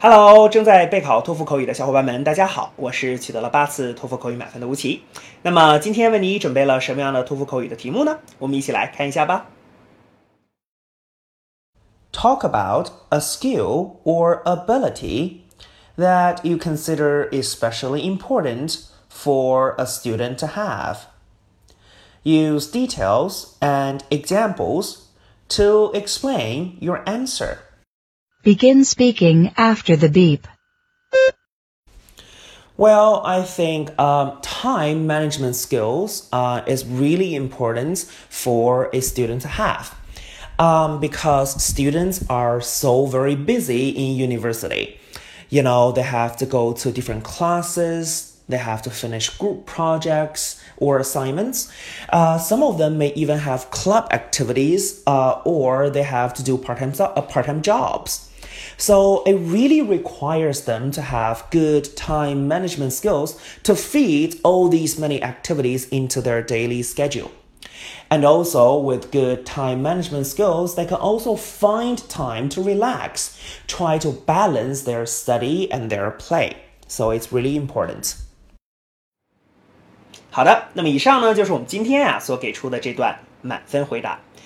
Hello，正在备考托福口语的小伙伴们，大家好，我是取得了八次托福口语满分的吴奇。那么今天为你准备了什么样的托福口语的题目呢？我们一起来看一下吧。Talk about a skill or ability that you consider especially important for a student to have. Use details and examples to explain your answer. Begin speaking after the beep. Well, I think um, time management skills uh, is really important for a student to have. Um, because students are so very busy in university. You know, they have to go to different classes, they have to finish group projects or assignments. Uh, some of them may even have club activities uh, or they have to do part-time, uh, part-time jobs. So it really requires them to have good time management skills to feed all these many activities into their daily schedule. And also, with good time management skills, they can also find time to relax, try to balance their study and their play. So it's really important. 好的，那么以上呢就是我们今天啊所给出的这段满分回答。